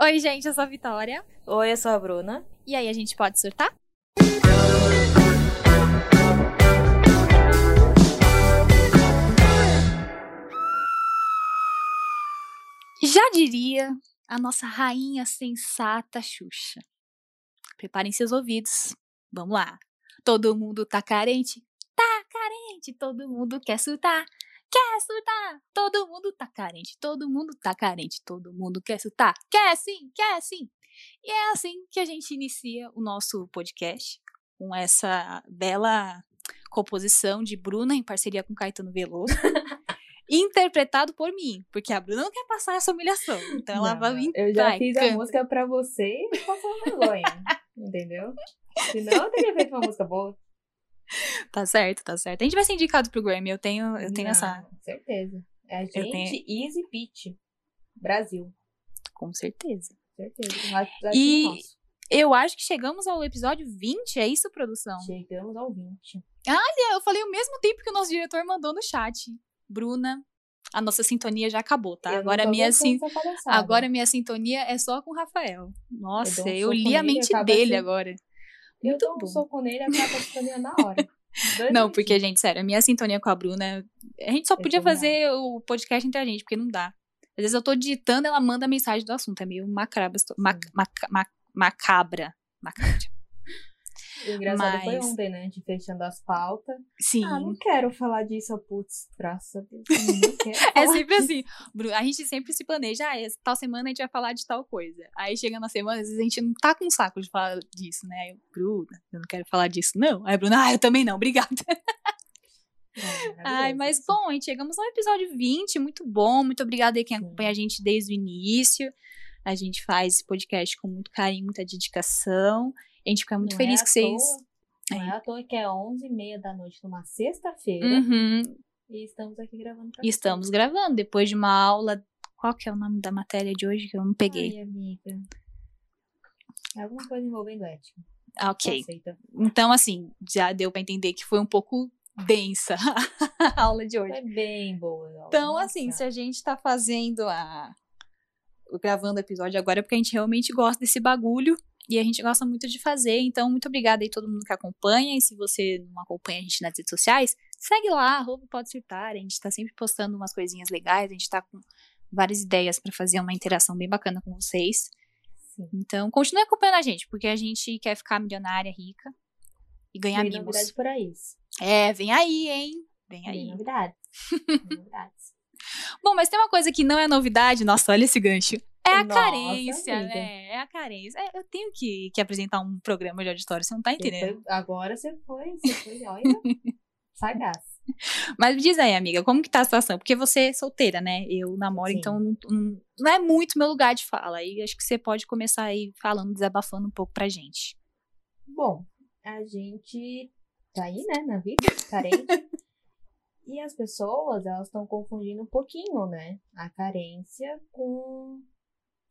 Oi, gente, eu sou a Vitória. Oi, eu sou a Bruna. E aí, a gente pode surtar? Já diria a nossa rainha sensata Xuxa. Preparem seus ouvidos. Vamos lá. Todo mundo tá carente? Tá carente. Todo mundo quer surtar? Quer surtar? Todo mundo tá carente. Todo mundo tá carente. Todo mundo quer surtar? Quer sim, quer sim. E é assim que a gente inicia o nosso podcast com essa bela composição de Bruna em parceria com Caetano Veloso. interpretado por mim, porque a Bruna não quer passar essa humilhação. Então ela Não, vai Eu já vai, fiz canta. a música pra você e passou vergonha. entendeu? Senão eu teria feito uma música boa. Tá certo, tá certo. A gente vai ser indicado pro Grammy, eu tenho, eu tenho Não, essa, Certeza. É a gente, tenho- Easy Pitch. Brasil. com certeza. Certeza. Mas, E- Eu acho que chegamos ao episódio 20, é isso, produção? chegamos ao 20. É, Eu falei o mesmo tempo que o nosso diretor mandou no chat. Bruna, a nossa sintonia já acabou, tá? Eu Agora minha, sin... agora minha sintonia é só com o Rafael. Nossa, Eu eu, li a mente dele assim. agora. Eu dou um soco nele e acaba a sintonia na hora. Dois Não, porque, gente, sério, a minha sintonia com a Bruna. A gente só É podia fazer o podcast entre a gente, porque não dá. Às vezes eu tô digitando, ela manda a mensagem do assunto. É meio macabra. Mac, mac, mac, macabra. Macabra. O engraçado foi Mas- ontem, né? De fechando as pautas. Sim. Ah, não quero falar disso, putz, graças a Deus. É sempre disso. assim. A gente sempre se planeja. Ah, tal semana a gente vai falar de tal coisa. Aí chega na semana, às vezes a gente não tá com saco de falar disso, né? Aí eu, Bruna, eu não quero falar disso, não. Aí a Bruna, ah, eu também não, obrigada. Não, Ai, mas bom, a gente chegamos ao episódio 20, muito bom. Muito obrigada aí quem acompanha a gente desde o início. A gente faz esse podcast com muito carinho, muita dedicação. A gente fica muito Não feliz é que vocês. toa- Não é à toa que é 11h30 da noite numa sexta-feira Uhum, e estamos aqui gravando pra estamos gravando depois de uma aula. Qual que é o nome da matéria de hoje que eu não peguei? Ai, amiga. É alguma coisa envolvendo ética. Ah, ok. Aceita. Então, assim, já deu pra entender que foi um pouco densa a aula de hoje. Foi bem boa. ó. Então, Nossa. assim, se a gente tá fazendo a. gravando o episódio agora é porque a gente realmente gosta desse bagulho e a gente gosta muito de fazer. Então, muito obrigada aí todo mundo que acompanha. E se você não acompanha a gente nas redes sociais, segue lá, arroba pode surtar. A gente tá sempre postando umas coisinhas legais, a gente tá com várias ideias pra fazer uma interação bem bacana com vocês. Sim. Então, continue acompanhando a gente, porque a gente quer ficar milionária, rica e ganhar Tem mimos. novidade por aí. É, vem aí, hein? Vem Tem aí. novidades. Tem novidades. Bom, mas tem uma coisa que não é novidade, nossa, olha esse gancho. É a Nossa, carência, amiga. né? É a carência. É, eu tenho que, que apresentar um programa de auditório, você não tá entendendo. agora você foi, você foi, olha, sagaz. Mas me diz aí, amiga, como que tá a situação? Porque você é solteira, né? Eu namoro, Sim. então não, não- não é muito meu lugar de fala. Aí acho que você pode começar aí falando, desabafando um pouco pra gente. Bom, a gente tá aí, né, na vida, carente. e as pessoas, elas estão confundindo um pouquinho, né, a carência com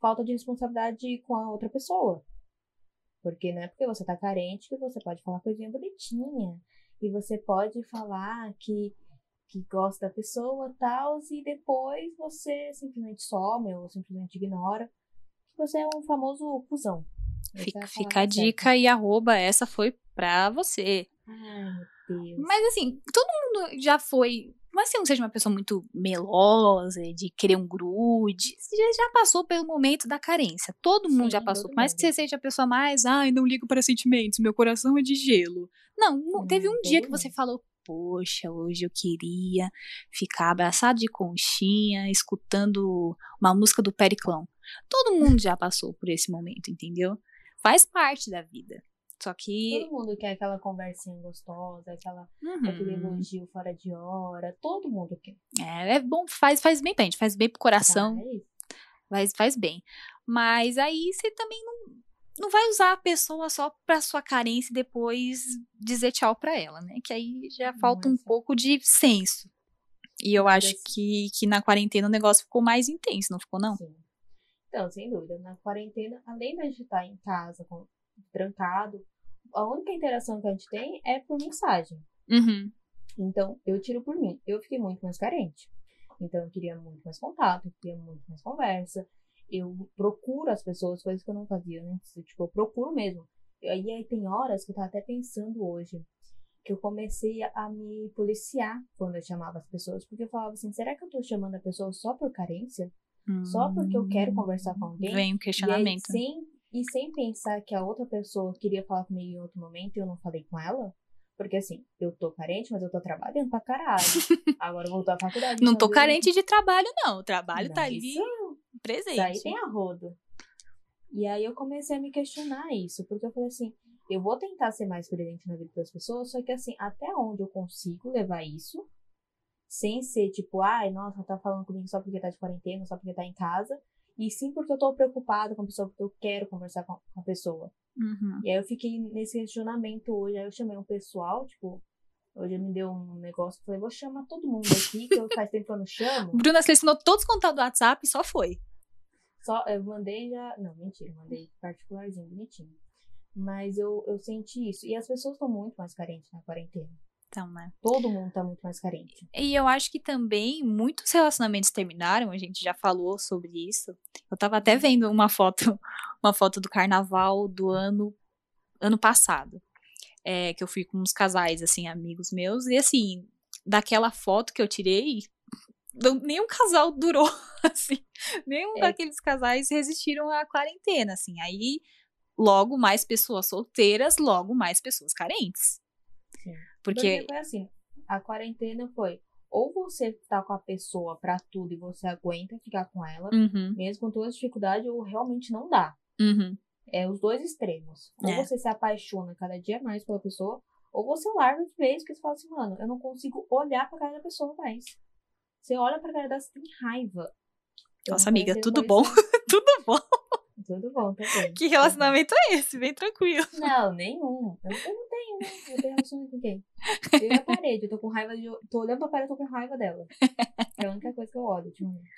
falta de responsabilidade com a outra pessoa. Porque não é porque você tá carente que você pode falar coisinha bonitinha. E você pode falar que, que gosta da pessoa tal, e depois você simplesmente some ou simplesmente ignora. Que você é um famoso cuzão. Fica, é a fica a dica e arroba, essa foi pra você. Ai, meu Deus. Mas assim, todo mundo já foi. Mas se não seja uma pessoa muito melosa, de querer um grude, você já, passou pelo momento da carência. Todo mundo já passou. Por mais que você seja a pessoa mais, ai, não ligo para sentimentos, meu coração é de gelo. Não, Hum, teve um dia que você falou, poxa, hoje eu queria ficar abraçado de conchinha, escutando uma música do Periclão. Todo mundo já passou por esse momento, entendeu? Faz parte da vida. Só que. Todo mundo quer aquela conversinha gostosa, aquela, Uhum. aquele elogio fora de hora. Todo mundo quer. É, é bom, faz, faz bem pra gente, faz bem pro coração, faz, faz bem. Mas aí você também não, não vai usar a pessoa só pra sua carência e depois dizer tchau pra ela, né? Que aí já falta um essa- pouco de senso. E eu acho Mas- que, que na quarentena o negócio ficou mais intenso, não ficou, não? Sim. Então, sem dúvida, na quarentena, além da gente estar em casa, trancado, a única interação que a gente tem é por mensagem. Uhum. Então, eu tiro por mim. Eu fiquei muito mais carente. Então, eu queria muito mais contato, eu queria muito mais conversa. eu procuro as pessoas, coisas que eu não fazia antes. Tipo, eu procuro mesmo. E aí, tem horas que eu tava até pensando hoje que eu comecei a, me policiar quando eu chamava as pessoas, porque eu falava assim, será que eu tô chamando a pessoa só por carência? Só porque eu quero conversar com alguém? Vem o E, aí, questionamento. sem, e sem pensar que a outra pessoa queria falar comigo em outro momento e eu não falei com ela. Porque assim, eu tô carente, mas eu tô trabalhando pra caralho. Agora eu voltou à faculdade. Não então tô eu- carente de trabalho, não. O trabalho tá ali isso presente. Daí tem a rodo. E aí eu comecei a me questionar isso, porque eu falei assim, eu vou tentar ser mais presente na vida das pessoas, só que assim, até onde eu consigo levar isso, sem ser tipo, ai, nossa, tá falando comigo só porque tá de quarentena, só porque tá em casa, e sim porque eu tô preocupada com a pessoa, porque eu quero conversar com a pessoa. Uhum. E aí eu fiquei nesse questionamento hoje, aí eu chamei um pessoal, tipo, hoje me deu um negócio, falei, vou chamar todo mundo aqui, que eu faz tempo que eu não chamo. Bruna selecionou todos os contatos do WhatsApp e só foi. Só, eu mandei já. Não, mentira, mandei particularzinho, bonitinho. Mas eu, eu senti isso. E as pessoas estão muito mais carentes na quarentena. Então, né? Todo mundo tá muito mais carente. E eu acho que também muitos relacionamentos terminaram, a gente já falou sobre isso. Eu tava até vendo uma foto, uma foto do carnaval do ano ano passado. É, que eu fui com uns casais, assim, amigos meus, e assim, daquela foto que eu tirei, não- nenhum casal durou, assim. Nenhum É. daqueles casais resistiram à quarentena, assim. Aí, logo mais pessoas solteiras, logo mais pessoas carentes. Porque, foi assim: a quarentena foi. Ou você tá com a pessoa pra tudo e você aguenta ficar com ela, Uhum, mesmo com todas as dificuldades, ou realmente não dá. uhum. É os dois extremos. Ou É. você se apaixona cada dia mais pela pessoa, ou você larga de vez, porque você fala assim, mano, eu não consigo olhar pra cara da pessoa mais. Você olha pra cara dela, você tem raiva. Eu Nossa, amiga, tudo bom? Tudo bom. Tudo bom, também. Que relacionamento é esse? Bem tranquilo. Não, nenhum. Eu, eu não tenho, né? Eu tenho relacionamento com quem? Eu e a parede, eu tô com raiva de. Tô olhando pra parede, eu tô com raiva dela. É a única coisa que eu olho ultimamente.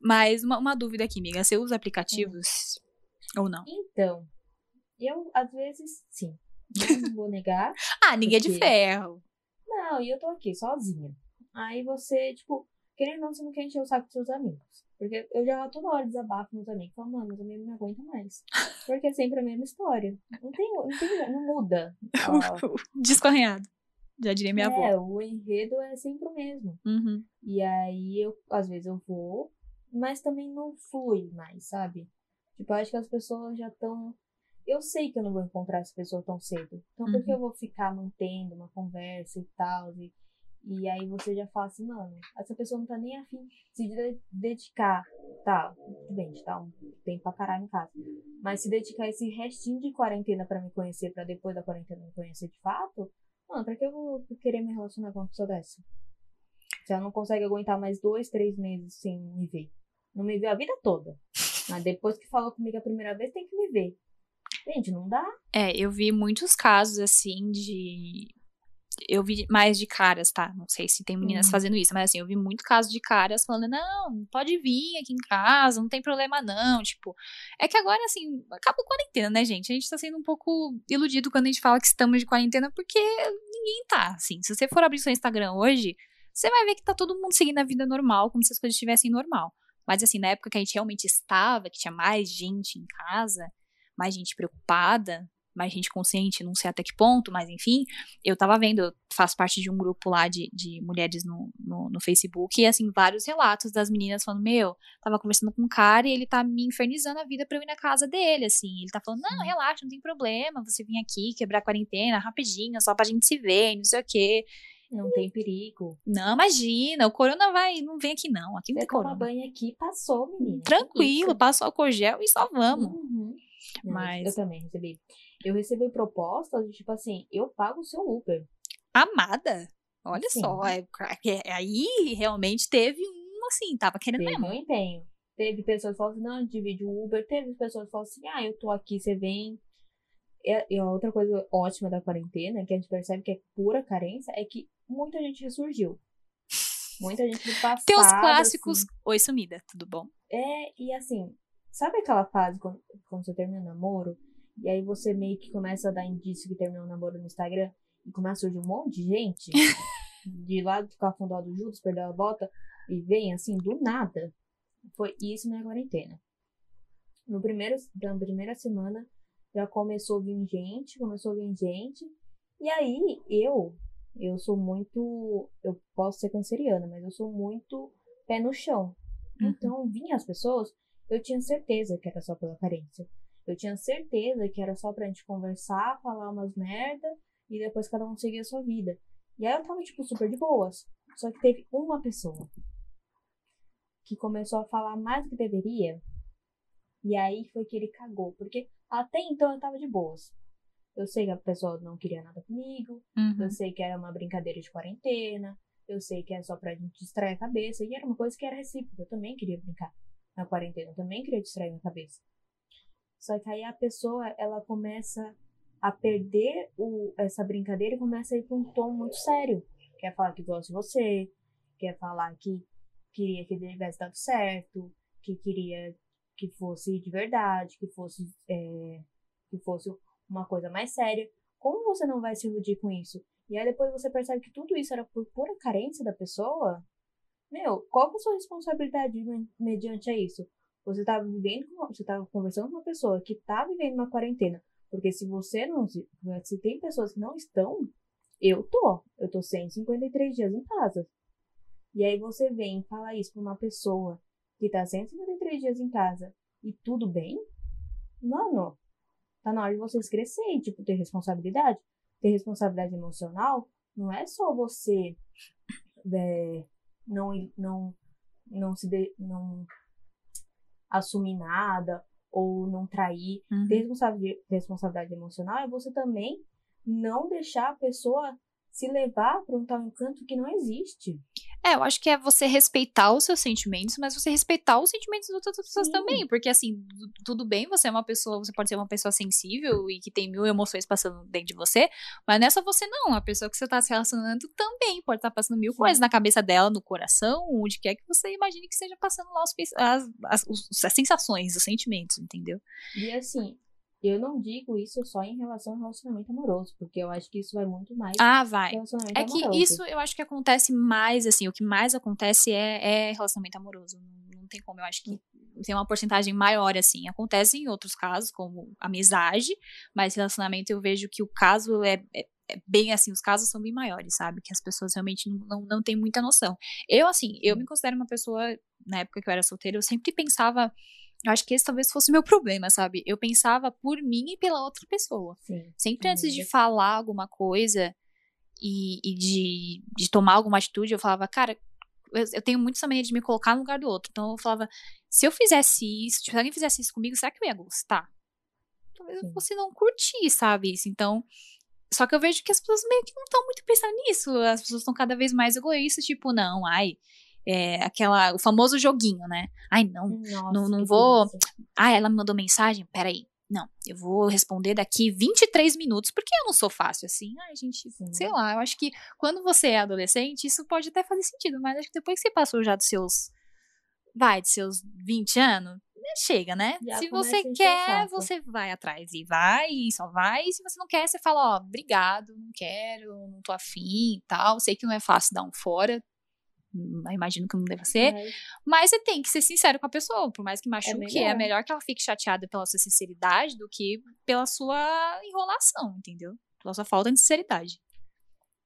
Mas uma, uma dúvida aqui, amiga. Você usa aplicativos ou não? Então, eu, às vezes, sim. Não vou negar. Ah, ninguém é de Porque- ferro. Não, e eu tô aqui, sozinha. Aí você, tipo, querendo ou não, você não quer encher o saco dos seus amigos. Porque eu já toda hora desabafo meus amigos. Falo, mano, meus amigos não me aguentam mais. Porque é sempre a mesma história. Não tem, não, tem, não muda. Arranhado. Já diria minha avó. é, o enredo é sempre o mesmo. Uhum. E aí, eu, às vezes eu vou, mas também não flui mais, sabe? Tipo, eu acho que as pessoas já estão. Eu sei que eu não vou encontrar essa pessoa tão cedo. Então, por que Uhum. eu vou ficar mantendo uma conversa e tal? E, e aí você já fala assim, mano, essa pessoa não tá nem afim de se de- dedicar. Tá, tudo bem, tá um tempo pra caralho em casa. Mas se dedicar esse restinho de quarentena pra me conhecer, pra depois da quarentena me conhecer de fato, mano, pra que eu vou querer me relacionar com uma pessoa dessa? Se ela não consegue aguentar mais dois, três meses sem me ver. Não me viu a vida toda. Mas depois que falou comigo a primeira vez, tem que me ver. Gente, não dá. É, eu vi muitos casos assim de. Eu vi mais de caras, tá? Não sei se tem meninas Uhum. fazendo isso, mas assim, eu vi muito caso de caras falando: não, pode vir aqui em casa, não tem problema não. Tipo, é que agora, assim, acaba a quarentena, né, gente? A gente tá sendo um pouco iludido quando a gente fala que estamos de quarentena, porque ninguém tá, assim. Se você for abrir seu Instagram hoje, você vai ver que tá todo mundo seguindo a vida normal, como se as coisas estivessem normal. Mas, assim, na época que a gente realmente estava, que tinha mais gente em casa, mais gente preocupada, mais gente consciente, não sei até que ponto, mas enfim, eu tava vendo, eu faço parte de um grupo lá de, de mulheres no, no, no Facebook, e assim, vários relatos das meninas falando, meu, tava conversando com um cara e ele tá me infernizando a vida pra eu ir na casa dele, assim, ele tá falando, não, relaxa, não tem problema, você vir aqui, quebrar a quarentena, rapidinho, só pra gente se ver, não sei o quê. Não tem perigo. Não, imagina, o corona vai, não vem aqui não, aqui não Você tem corona. banho aqui, passou, menina. Tranquilo, Isso. passa álcool gel e só vamos. Uhum. Mas- Eu também recebi. Eu recebi propostas de tipo assim, eu pago o seu Uber. Amada. Olha Sim. só, é, é- aí realmente teve um assim, tava querendo Teve mesmo. um empenho. Teve pessoas que falaram assim, não, divide o Uber. Teve pessoas que falaram assim, ah, eu tô aqui, você vem. E, e outra coisa ótima da quarentena, que a gente percebe que é pura carência, é que muita gente ressurgiu. Muita gente do passado. Tem os clássicos. assim. Oi, sumida, tudo bom? É, e assim, sabe aquela fase quando, quando você termina o namoro? E aí você meio que começa a dar indício que terminou o namoro no Instagram e começa a surgir um monte de gente de lá do cafundó do Judas, perdeu a bota e vem assim do nada. Foi isso na quarentena. No primeiro, na primeira semana já começou a vir gente, começou a vir gente. E aí eu, eu sou muito, eu posso ser canceriana, mas eu sou muito pé no chão. Uhum. Então, vinha as pessoas, eu tinha certeza que era só pela carência. Eu tinha certeza que era só pra gente conversar, falar umas merda e depois cada um seguir a sua vida. E aí eu tava, tipo, super de boas. Só que teve uma pessoa que começou a falar mais do que deveria. E aí foi que ele cagou. Porque até então eu tava de boas. Eu sei que a pessoa não queria nada comigo. Uhum. Eu sei que era uma brincadeira de quarentena. Eu sei que era só pra gente distrair a cabeça. E era uma coisa que era recíproca. Eu também queria brincar na quarentena. Eu também queria distrair minha cabeça. Só que aí a pessoa, ela começa a perder o, essa brincadeira e começa a ir pra um tom muito sério. Quer falar que gosta de você. Quer falar que queria que tivesse dado certo. Que queria que fosse de verdade. Que fosse, é, que fosse uma coisa mais séria. Como você não vai se iludir com isso? E aí depois você percebe que tudo isso era por pura carência da pessoa. Meu, qual é a sua responsabilidade me- mediante a isso? Você tá vivendo, você tá conversando com uma pessoa que tá vivendo uma quarentena. Porque se você não, se, se tem pessoas que não estão, eu tô. Eu tô 153 dias em casa. E aí você vem e fala isso pra uma pessoa que tá 153 dias em casa e tudo bem? Mano, tá na hora de vocês crescerem, tipo, ter responsabilidade. Ter responsabilidade emocional não é só você é, não, não, não se de, não assumir nada ou não trair. Uhum. Ter responsabilidade, responsabilidade emocional é você também não deixar a pessoa se levar para um tal encanto que não existe. É, eu acho que é você respeitar os seus sentimentos, mas você respeitar os sentimentos das outras pessoas também. Porque, assim, tu- tudo bem, você é uma pessoa, você pode ser uma pessoa sensível e que tem mil emoções passando dentro de você, mas não é só você, não. A pessoa que você tá se relacionando também pode estar passando mil Sim. coisas na cabeça dela, no coração, onde quer que você imagine que esteja passando lá os, as, as, as sensações, os sentimentos, entendeu? E assim, eu não digo isso só em relação ao relacionamento amoroso, porque eu acho que isso vai muito mais Ah, vai. relacionamento É que amoroso. isso eu acho que acontece mais, assim, o que mais acontece é, é relacionamento amoroso. Não, não tem como, eu acho que tem uma porcentagem maior, assim. Acontece em outros casos, como amizade, mas relacionamento eu vejo que o caso é, é- é bem assim, os casos são bem maiores, sabe? Que as pessoas realmente não, não, não têm muita noção. Eu, assim, eu me considero uma pessoa, na época que eu era solteira, eu sempre pensava. Eu acho que esse talvez fosse o meu problema, sabe? Eu pensava por mim e pela outra pessoa. Sim. Sempre antes de Amiga. falar alguma coisa e, e de, de tomar alguma atitude, eu falava, cara, eu, eu tenho muito essa mania de me colocar no lugar do outro. Então eu falava, se eu fizesse isso, se alguém fizesse isso comigo, será que eu ia gostar? Talvez eu Sim. fosse não curtir, sabe? Isso. Então. Só que eu vejo que as pessoas meio que não estão muito pensando nisso. As pessoas estão cada vez mais egoístas, tipo, não, ai. É aquela, o famoso joguinho, né? Ai, não, Nossa, não- não vou- delícia. ah, ela me mandou mensagem? Peraí. Não, eu vou responder daqui 23 minutos, porque eu não sou fácil assim. Ai, gente, Sim. sei lá, eu acho que quando você é adolescente, isso pode até fazer sentido, mas acho que depois que você passou já dos seus. Vai, dos seus 20 anos, né, chega, né? Já se você quer, você vai atrás e vai, e só vai. E se você não quer, você fala, ó, obrigado, não quero, não tô afim e tal. Sei que não é fácil dar um fora. Hum, Imagino que não deva ser. Mas, Mas você tem que ser sincero com a pessoa, por mais que machuque, é melhor, melhor. que ela fique chateada pela sua sinceridade do que pela sua enrolação, entendeu? Pela sua falta de sinceridade.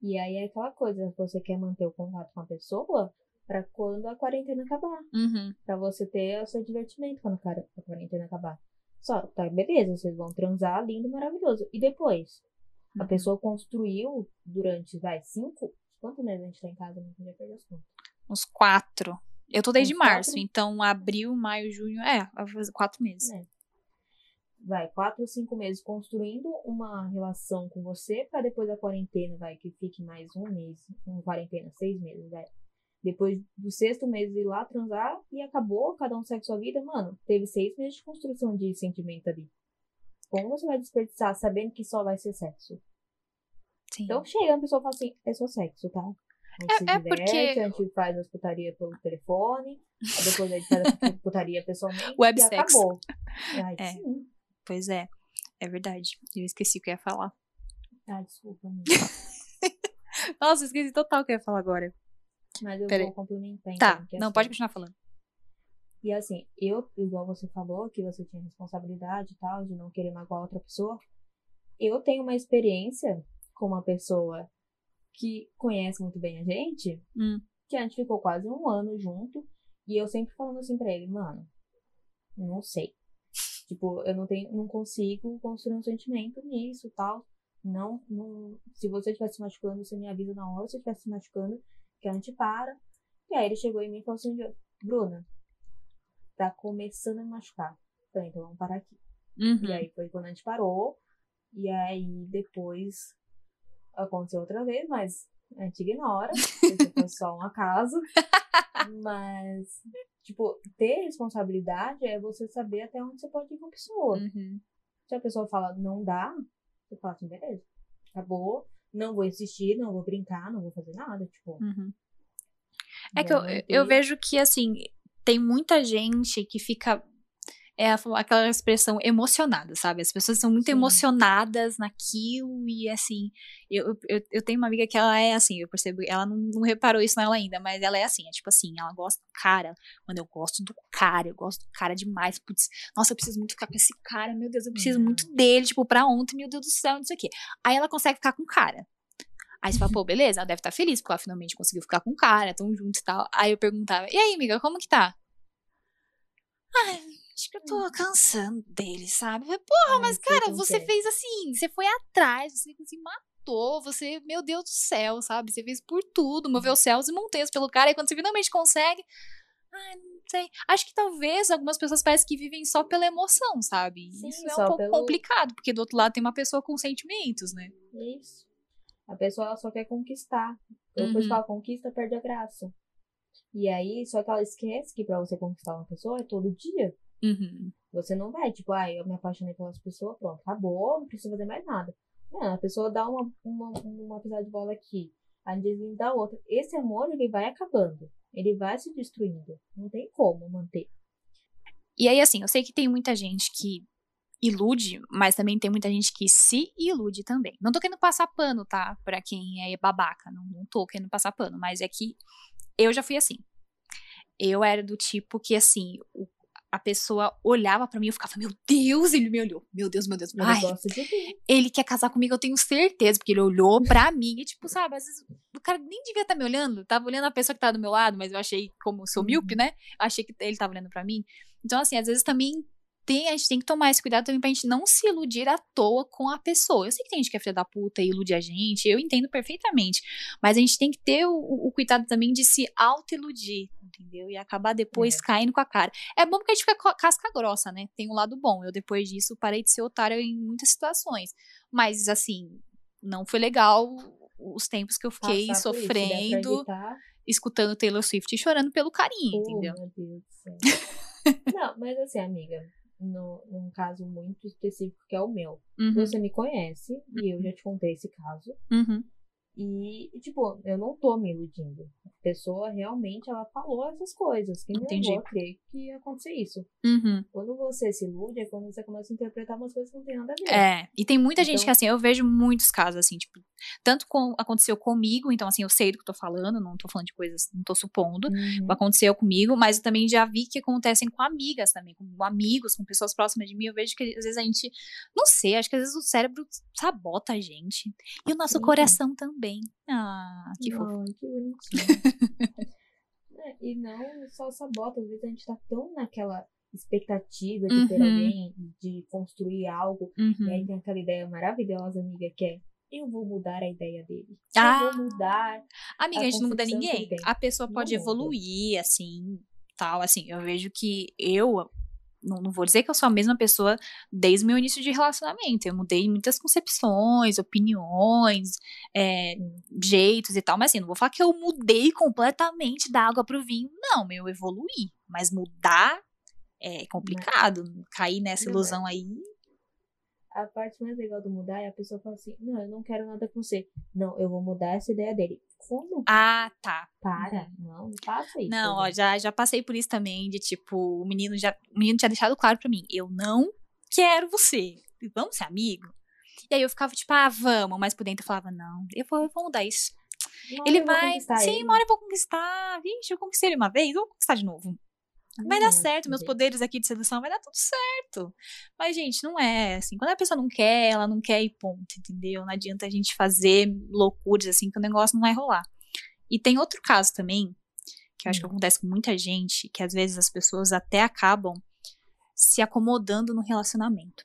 e aí é aquela coisa, você quer manter o contato com a pessoa pra quando a quarentena acabar. Uhum. Pra você ter o seu divertimento quando a quarentena acabar. Só, tá, beleza, vocês vão transar, lindo, maravilhoso. E depois? A Uhum. pessoa construiu durante, vai, cinco? Quantos meses a gente tá em casa? Não já perdi as contas. Uns quatro. Eu tô desde Uns março, quatro? então abril, maio, junho. É, vai fazer quatro meses. É. Vai, quatro ou cinco meses construindo uma relação com você pra depois da quarentena, vai, que fique mais um mês. Uma quarentena, seis meses, vai. Depois do sexto mês ir lá transar e acabou, cada um segue sua vida, mano. Teve seis meses de construção de sentimento ali. Como você vai desperdiçar sabendo que só vai ser sexo? Sim. Então chega, a pessoa fala assim, é só sexo, tá? É- se é diverte, porque- a gente faz as putaria pelo telefone, aí depois a gente faz a putaria pessoalmente Web e sex. acabou. Ai, É. sim. Pois é. É verdade. Eu esqueci o que eu ia falar. Ah, desculpa, amiga. Nossa, eu esqueci total o que eu ia falar agora. Mas eu Peraí. vou complementar então. Tá, é não, assim, pode continuar falando. E assim, eu, igual você falou, que você tinha responsabilidade e tal, de não querer magoar outra pessoa, eu tenho uma experiência com uma pessoa que conhece muito bem a gente, Hum. que a gente ficou quase um ano junto, e eu sempre falando assim pra ele, mano, não sei. Tipo, eu não tenho, não consigo construir um sentimento nisso e tal. Não, não, se você estiver se machucando, você me avisa na hora, se você estiver se machucando, que a gente para. E aí ele chegou em mim e falou assim, Bruna, tá começando a me machucar. Falei, então vamos parar aqui. Uhum. E aí foi quando a gente parou. E aí depois aconteceu outra vez, mas a gente ignora. Porque foi só um acaso. Mas, tipo, ter responsabilidade é você saber até onde você pode ir com a pessoa. Uhum. Se a pessoa fala não dá, você fala assim, beleza, acabou. Não vou insistir, não vou brincar, não vou fazer nada. Tipo, Uhum. É que eu, vamos eu vejo que, assim, tem muita gente que fica. É aquela expressão emocionada, sabe? As pessoas são muito Sim. emocionadas naquilo e, assim. Eu, eu, eu tenho uma amiga que ela é assim, eu percebo. Ela não, não reparou isso nela ainda, mas ela é assim, é tipo assim, ela gosta do cara. Mano, eu gosto do cara, eu gosto do cara demais. Putz, nossa, eu preciso muito ficar com esse cara, meu Deus, eu preciso muito dele, tipo, pra ontem, meu Deus do céu, não sei o quê. Aí ela consegue ficar com o cara. Aí você fala, pô, beleza, ela deve estar feliz, porque ela finalmente conseguiu ficar com o cara, tão juntos e tal. Aí eu perguntava, e aí, amiga, como que tá? Ai, acho que eu tô cansando dele, sabe? Porra, Ai, mas cara, você é. fez assim, você foi atrás, você se matou, você, meu Deus do céu, sabe? Você fez por tudo, moveu céus e montanhas pelo cara, e quando você finalmente consegue. Ai, não sei. Acho que talvez algumas pessoas parecem que vivem só pela emoção, sabe? Sim, Isso é um pouco pelo- complicado, porque do outro lado tem uma pessoa com sentimentos, né? Isso. A pessoa ela só quer conquistar. Depois Uhum. que ela conquista, perde a graça. E aí, só que ela esquece que pra você conquistar uma pessoa é todo dia. Uhum. Você não vai, tipo, ah, eu me apaixonei pelas pessoas, pronto, acabou, não preciso fazer mais nada. Não, a pessoa dá uma, uma, uma pisada de bola aqui, a gente dá outra. Esse amor, ele vai acabando. Ele vai se destruindo. Não tem como manter. E aí, assim, eu sei que tem muita gente que ilude, mas também tem muita gente que se ilude também. Não tô querendo passar pano, tá? Pra quem é babaca. Não, não tô querendo passar pano, mas é que eu já fui assim. Eu era do tipo que, assim, o- a pessoa olhava pra mim e eu ficava, meu Deus, ele me olhou. Meu Deus, meu Deus. Ele Ai, gosta de ver. ele quer casar comigo, eu tenho certeza, porque ele olhou pra mim e, tipo, sabe, às vezes o cara nem devia estar me olhando, tava olhando a pessoa que tá do meu lado, mas eu achei, como eu sou míope, né? Achei que ele tava olhando pra mim. Então, assim, às vezes também tem, a gente tem que tomar esse cuidado também pra gente não se iludir à toa com a pessoa. Eu sei que tem gente que é filha da puta e ilude a gente, eu entendo perfeitamente, mas a gente tem que ter o, o cuidado também de se auto-iludir, entendeu? E acabar depois caindo com a cara. É bom porque a gente fica casca grossa, né? Tem um lado bom. Eu, depois disso, parei de ser otária em muitas situações. Mas, assim, não foi legal os tempos que eu fiquei Passar isso, pra sofrendo, evitar, escutando Taylor Swift e chorando pelo carinho, Oh, entendeu? meu Deus do céu. Não, mas assim, amiga, no, num caso muito específico que é o meu. Uhum, Você me conhece e eu já te contei esse caso. uhum, E, tipo, eu não tô me iludindo. A pessoa realmente, ela falou essas coisas que me Entendi. levou a crer que ia acontecer isso. uhum. Quando você se ilude, é quando você começa a interpretar umas coisas que não tem nada a ver. É, e tem muita gente Então- que, assim, eu vejo muitos casos, assim, tipo, tanto com, aconteceu comigo, então, assim, eu sei do que eu tô falando, não tô falando de coisas, não tô supondo, Uhum. aconteceu comigo, mas eu também já vi que acontecem com amigas também, com amigos, com pessoas próximas de mim. Eu vejo que às vezes a gente, não sei, acho que às vezes o cérebro sabota a gente. E o nosso Sim. coração também. Ah, que fofo. Ai, que bonitinho. É, e não só sabota, às vezes a gente tá tão naquela expectativa de ter Uhum. alguém, de construir algo, e Uhum. aí tem aquela ideia maravilhosa, amiga, que é eu vou mudar a ideia dele. Ah, eu vou mudar. Amiga, a a gente não muda ninguém. A pessoa Não pode muda. evoluir, assim, tal. Assim, eu vejo que eu. Não, não vou dizer que eu sou a mesma pessoa desde o meu início de relacionamento. Eu mudei muitas concepções, opiniões, é, jeitos e tal. Mas assim, não vou falar que eu mudei completamente da água pro vinho. Não, eu evoluí. Mas mudar é complicado. Cair nessa ilusão aí. A parte mais legal do mudar é a pessoa falar assim, não, eu não quero nada com você. Não, eu vou mudar essa ideia dele. Como? Ah, tá. Para, não, não faça isso. Não, ó, já, já passei por isso também, de tipo, o menino já. O menino tinha deixado claro pra mim, eu não quero você. Vamos ser amigo? E aí eu ficava, tipo, ah, vamos, mas por dentro eu falava, não, eu vou, eu vou mudar isso. Uma ele vai. Sim, ele. uma hora eu vou conquistar. Vixe, eu conquistei ele uma vez, eu vou conquistar de novo. Vai dar certo, meus poderes aqui de sedução vai dar tudo certo. Mas, gente, não é assim. Quando a pessoa não quer, ela não quer e ponto, entendeu? Não adianta a gente fazer loucuras assim que o negócio não vai rolar. E tem outro caso também, que eu acho que Hum. acontece com muita gente, que às vezes as pessoas até acabam se acomodando no relacionamento.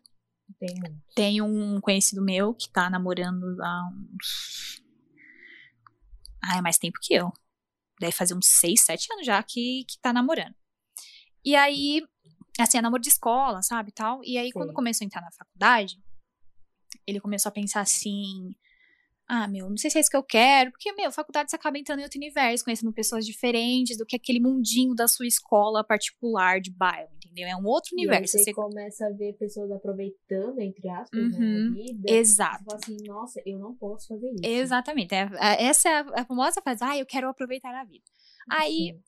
Tem um conhecido meu que tá namorando há uns. Ah, é mais tempo que eu. Deve fazer uns 6, 7 anos já que, que tá namorando. E aí, assim, é namoro de escola, sabe, tal. E aí, quando Sei. começou a entrar na faculdade, ele começou a pensar assim... Ah, meu, não sei se é isso que eu quero. Porque, meu, faculdade você acaba entrando em outro universo, conhecendo pessoas diferentes do que aquele mundinho da sua escola particular de bairro, entendeu? É um outro E universo. você Você... começa a ver pessoas aproveitando, entre aspas, né, Uhum, vida. Exato. Você fala assim, nossa, eu não posso fazer isso. Exatamente. É- é- essa é a, famosa frase, ah, eu quero aproveitar a vida. Aí Sim.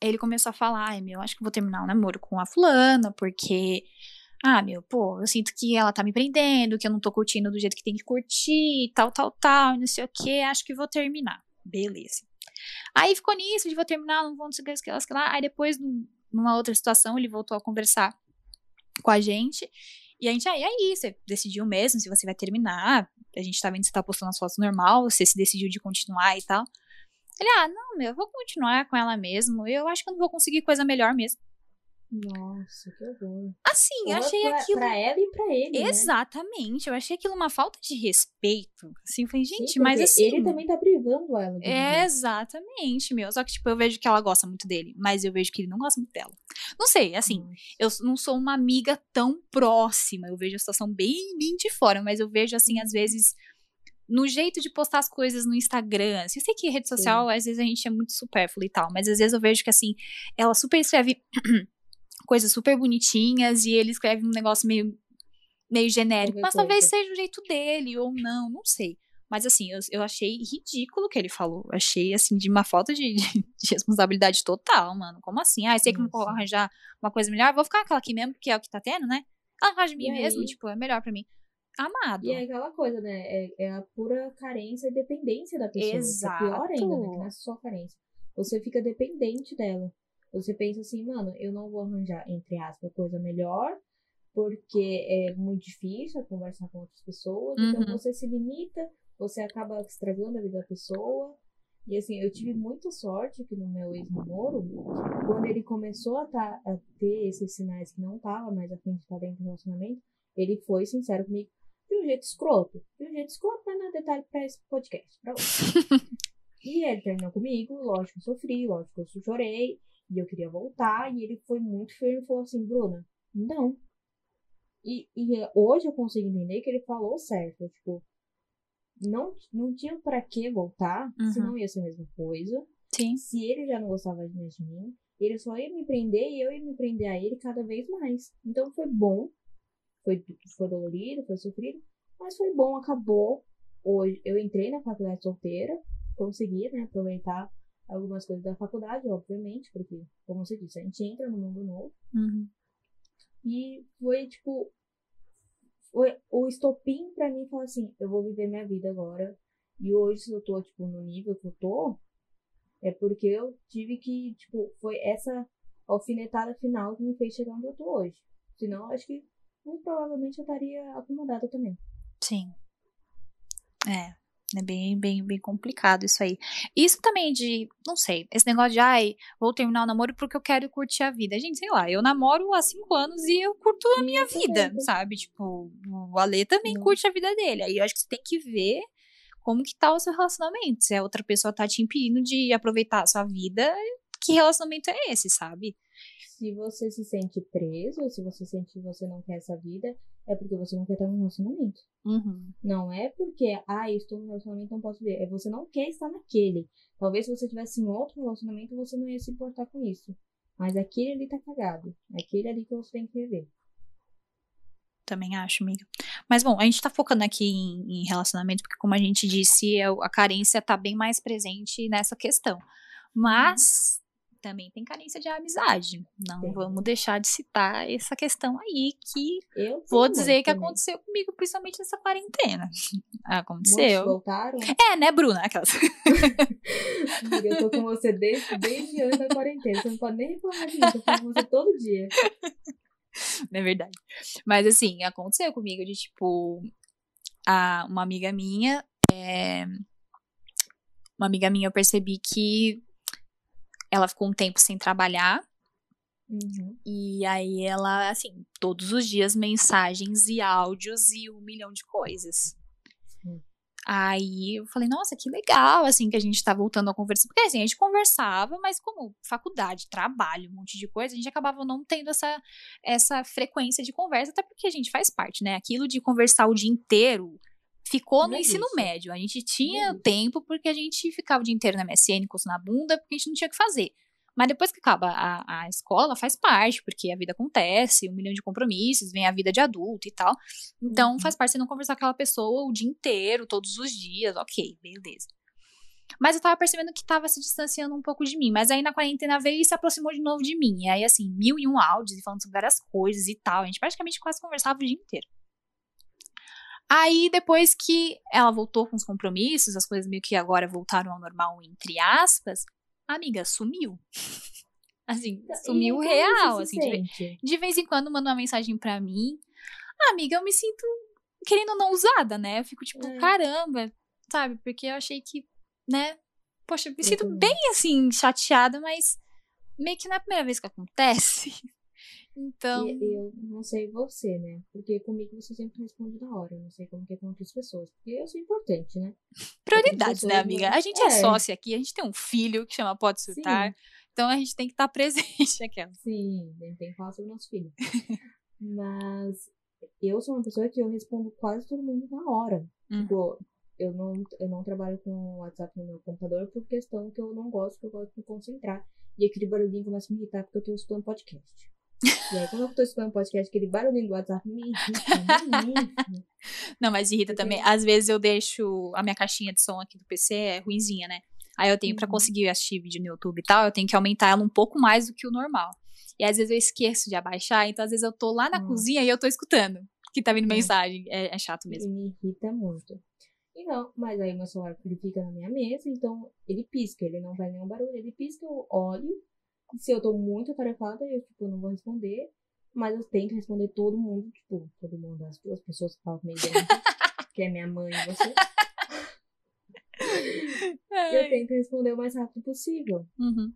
Ele começou a falar, ai, meu, acho que vou terminar o namoro com a fulana, porque, ah, meu, pô, eu sinto que ela tá me prendendo, que eu não tô curtindo do jeito que tem que curtir, tal, tal, tal, e não sei o que, acho que vou terminar. Beleza. Aí ficou nisso, de vou terminar, não vou, não sei o que, que lá. Aí depois, num- numa outra situação, ele voltou a conversar com a gente. E a gente, ah, e aí, você decidiu mesmo se você vai terminar? A gente tá vendo que você tá postando as fotos normal, você se decidiu de continuar e tal. Ele, ah, não, meu, eu vou continuar com ela mesmo. Eu acho que eu não vou conseguir coisa melhor mesmo. Nossa, que horror. Assim, eu achei pra, aquilo. Pra ela e pra ele, né? Exatamente, eu achei aquilo uma falta de respeito. Assim, eu falei, Sim, gente, mas porque assim. Ele também tá privando ela. É, exatamente, meu. Só que, tipo, eu vejo que ela gosta muito dele, mas eu vejo que ele não gosta muito dela. Não sei, assim, Nossa. eu não sou uma amiga tão próxima. Eu vejo a situação bem, bem de fora, mas eu vejo, assim, às vezes, no jeito de postar as coisas no Instagram. Eu sei que rede social, às vezes, a gente é muito supérfluo e tal, mas às vezes eu vejo que, assim, ela super escreve coisas super bonitinhas e ele escreve um negócio meio, meio genérico. Mas talvez seja o jeito dele, ou não, não sei. Mas assim, eu, eu achei ridículo o que ele falou. Achei, assim, de uma falta de, de- de responsabilidade total, mano. Como assim? Ah, eu sei que não vou arranjar uma coisa melhor, vou ficar com aquela aqui mesmo, porque é o que tá tendo, né? Arranja de mim E mesmo, tipo, é melhor pra mim. Amado. E é aquela coisa, né? É, é a pura carência e dependência da pessoa. Exato. É pior ainda, né? Que não é só carência. Você fica dependente dela. Você pensa assim, mano, eu não vou arranjar, entre aspas, coisa melhor, porque é muito difícil conversar com outras pessoas. Então Uhum. você se limita, você acaba estragando a vida da pessoa. E assim, eu tive muita sorte que no meu ex-namoro, quando ele começou a, tá, a ter esses sinais que não tava mais a fim de estar dentro do relacionamento, ele foi sincero comigo de um jeito escroto. De um jeito escroto, mas não é detalhe pra esse podcast, pra outro. e ele terminou comigo, lógico que eu sofri, lógico que eu chorei, e eu queria voltar, e ele foi muito firme e falou assim, Bruna, não. E, e hoje eu consigo entender que ele falou certo, tipo, não, não tinha pra que voltar, Uhum. senão ia ser a mesma coisa. Sim. Se ele já não gostava de mim, ele só ia me prender e eu ia me prender a ele cada vez mais. Então foi bom, foi, foi dolorido, foi sofrido, mas foi bom, acabou. Hoje eu entrei na faculdade solteira, consegui né, aproveitar algumas coisas da faculdade, obviamente, porque, como você disse, a gente entra no mundo novo. Uhum. E foi tipo. Foi o estopim pra mim falar assim: eu vou viver minha vida agora. E hoje, se eu tô, tipo, no nível que eu tô, é porque eu tive que, tipo, foi essa alfinetada final que me fez chegar onde eu tô hoje. Senão, acho que muito provavelmente eu estaria acomodada também. Sim. É. É bem, bem, bem complicado isso aí. Isso também de, não sei, esse negócio de, ai, vou terminar o namoro porque eu quero curtir a vida. Gente, sei lá, eu namoro há cinco anos e eu curto a minha vida, sabe? Tipo, o Ale também curte a vida dele. Aí eu acho que você tem que ver como que tá o seu relacionamento. Se a outra pessoa tá te impedindo de aproveitar a sua vida, que relacionamento é esse, sabe? Se você se sente preso, se você sente que você não quer essa vida, é porque você não quer estar no relacionamento. Uhum. Não é porque, ah, eu estou no relacionamento, não posso ver. É você não quer estar naquele. Talvez se você estivesse em outro relacionamento, você não ia se importar com isso. Mas aquele ali tá cagado. É aquele ali que você tem que rever. Também acho, amiga. Mas bom, a gente tá focando aqui em, em relacionamento, porque como a gente disse, é a carência tá bem mais presente nessa questão. Mas também tem carência de amizade. Não Tem. vamos deixar de citar essa questão aí que Eu vou dizer que também. aconteceu comigo, principalmente nessa quarentena. Muitos Aconteceu. voltaram. É, né, Bruna? Aquelas. Amiga, eu tô com você desde, desde antes da quarentena. Você não pode nem reclamar de mim. Eu tô com você todo dia. É verdade. Mas assim, aconteceu comigo de tipo, a, uma amiga minha, é, uma amiga minha eu percebi que ela ficou um tempo sem trabalhar Uhum. e aí ela, assim, todos os dias mensagens e áudios e um milhão de coisas. Sim. Aí eu falei, nossa, que legal, assim, que a gente tá voltando a conversar. Porque assim, a gente conversava, mas como faculdade, trabalho, um monte de coisa, a gente acabava não tendo essa, essa frequência de conversa, até porque a gente faz parte, né? Aquilo de conversar o dia inteiro ficou Não no é ensino isso. médio. A gente tinha Não é isso. tempo porque a gente ficava o dia inteiro na MSN, coçando na bunda, porque a gente não tinha o que fazer. Mas depois que acaba a, a escola, faz parte, porque a vida acontece, um milhão de compromissos, vem a vida de adulto e tal. Então, Uhum. faz parte você não conversar com aquela pessoa o dia inteiro, todos os dias, ok, beleza. Mas eu tava percebendo que tava se distanciando um pouco de mim. Mas aí na quarentena veio e se aproximou de novo de mim. E aí, assim, mil e um áudios e falando sobre várias coisas e tal. A gente praticamente quase conversava o dia inteiro. Aí, depois que ela voltou com os compromissos, as coisas meio que agora voltaram ao normal, entre aspas, a amiga sumiu. Assim, sumiu E real, você assim, de, de vez em quando manda uma mensagem pra mim. Ah, amiga, eu me sinto querendo ou não usada, né? Eu fico tipo, É. caramba, sabe? Porque eu achei que, né? Poxa, eu me sinto bem assim, chateada, mas meio que não é a primeira vez que acontece. Então, E eu não sei você, né? Porque comigo você sempre responde na hora. Eu não sei como que é com outras pessoas. Porque eu sou importante, né? prioridades, né, amiga? não- A gente é. É. sócia aqui, a gente tem um filho que chama Pode Surtar. Então a gente tem que estar presente aquela. Sim, a gente tem que falar sobre o nosso filho. Mas eu sou uma pessoa que eu respondo quase todo mundo na hora. Uhum. Tipo, eu não, eu não trabalho com WhatsApp no meu computador por questão que eu não gosto, que eu gosto de me concentrar. E aquele barulhinho começa a me irritar porque eu tô escutando podcast. E aí, quando eu tô escutando podcast, aquele barulhinho do WhatsApp me irrita, me irrita. Não, mas irrita Porque- também. Às vezes eu deixo a minha caixinha de som aqui do PC é ruinzinha, né? Aí eu tenho pra Uhum. conseguir assistir vídeo no YouTube e tal, eu tenho que aumentar ela um pouco mais do que o normal. E às vezes eu esqueço de abaixar, então às vezes eu tô lá na Nossa. cozinha e eu tô escutando que tá vindo Nossa. mensagem. É, é chato mesmo. me irrita muito. E não, mas aí meu celular ele fica na minha mesa, então ele pisca, ele não faz nenhum barulho, ele pisca, eu olho. Se eu tô muito atarefada, eu tipo, não vou responder. Mas eu tenho que responder todo mundo, tipo, todo mundo, as duas pessoas que falam comigo, que é minha mãe e você. Eu tento responder o mais rápido possível. Uhum.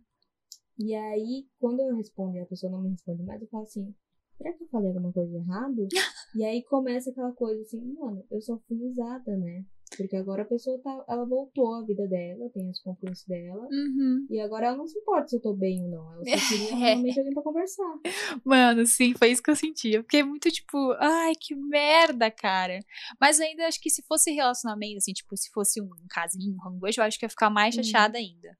E aí, quando eu respondo e a pessoa não me responde mais, eu falo assim, será que eu falei alguma coisa de errado? e aí começa aquela coisa assim, mano, eu só fui usada, né? Porque agora a pessoa tá, ela voltou à vida dela, tem os compromissos dela. Uhum. E agora ela não se importa se eu tô bem ou não. Ela só queria É. realmente alguém pra conversar. Mano, sim, foi isso que eu senti. Eu fiquei muito tipo, ai, que merda, cara. Mas ainda acho que se fosse relacionamento, assim, tipo, se fosse um casinho, um rangojo, eu acho que ia ficar mais Uhum. chateada ainda.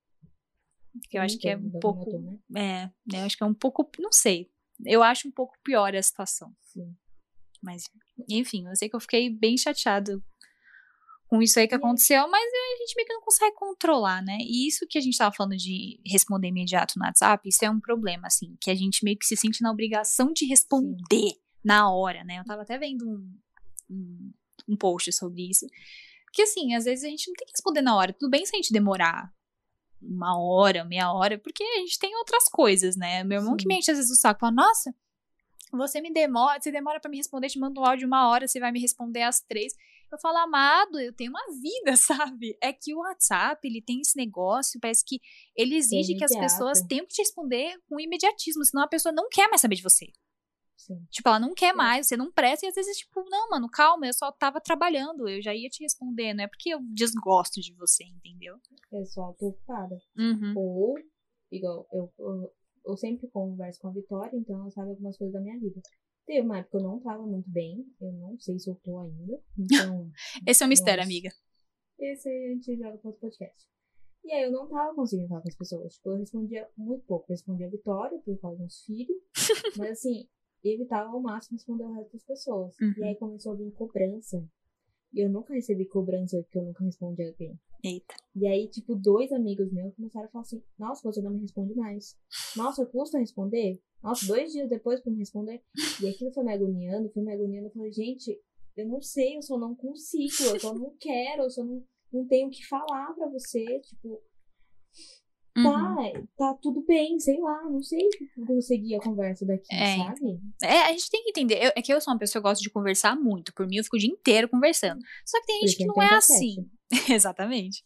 Porque eu acho que é um pouco. né? É, né, eu acho que é um pouco. Não sei. Eu acho um pouco pior a situação. Sim. Mas, enfim, eu sei que eu fiquei bem chateado com isso aí que E- aconteceu, mas a gente meio que não consegue controlar, né? E isso que a gente tava falando de responder imediato no WhatsApp, isso é um problema, assim, que a gente meio que se sente na obrigação de responder na hora, né? Eu tava até vendo um, um, um post sobre isso. Que assim, às vezes a gente não tem que responder na hora. Tudo bem se a gente demorar uma hora, meia hora, porque a gente tem outras coisas, né? Meu irmão que Sim. me enche às vezes o saco, fala, nossa, você me demora, você demora pra me responder, te manda um áudio uma hora, você vai me responder às três. Eu falo, amado, eu tenho uma vida, sabe? É que o WhatsApp, ele tem esse negócio, parece que ele exige que as pessoas tenham que te responder com imediatismo, senão a pessoa não quer mais saber de você. Sim. Tipo, ela não quer É. mais, você não presta, e às vezes, tipo, não, mano, calma, eu só tava trabalhando, eu já ia te responder, não é porque eu desgosto de você, entendeu? Eu só tô ocupada. Uhum. Ou, igual, eu, eu, eu sempre converso com a Vitória, então ela sabe algumas coisas da minha vida. Teve uma época que eu não tava muito bem, eu não sei se eu tô ainda. Então, Esse é um mistério, Nossa. amiga. esse aí a gente joga pro outro podcast. E aí eu não tava conseguindo falar com as pessoas. Tipo, eu respondia muito pouco. Eu respondia a Vitória por causa dos filhos. mas assim, evitava ao máximo responder o resto das pessoas. Uhum. E aí começou a vir cobrança E eu nunca recebi cobrança porque eu nunca respondi a alguém. Eita. E aí, tipo, dois amigos meus começaram a falar assim: Nossa, você não me responde mais. Nossa, custa responder? Nossa, dois dias depois pra me responder. E aquilo foi me agoniando, foi me agoniando. Eu falei: Gente, eu não sei, eu só não consigo, eu só não quero, eu só não, não tenho o que falar pra você. Tipo, Uhum. tá, tá tudo bem, sei lá, não sei conseguir a conversa daqui, É, sabe? É, a gente tem que entender. Eu- é que eu sou uma pessoa que gosta de conversar muito. Por mim, eu fico o dia inteiro conversando. Só que tem gente que Porque não é podcast. assim. Exatamente.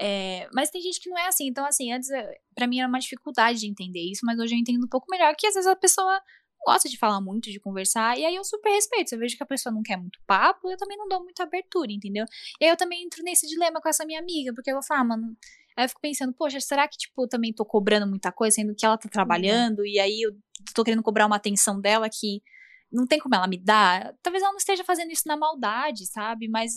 É, mas tem gente que não é assim. Então, assim, antes, eh, pra mim era uma dificuldade de entender isso, mas hoje eu entendo um pouco melhor que às vezes a pessoa gosta de falar muito, de conversar, e aí eu super respeito. Se eu vejo que a pessoa não quer muito papo, eu também não dou muita abertura, entendeu? E aí eu também entro nesse dilema com essa minha amiga, porque eu vou falar, ah, mano. Aí eu fico pensando, poxa, será que, tipo, eu também tô cobrando muita coisa, sendo que ela tá trabalhando, e aí eu tô querendo cobrar uma atenção dela que não tem como ela me dar. Talvez ela não esteja fazendo isso na maldade, sabe? Mas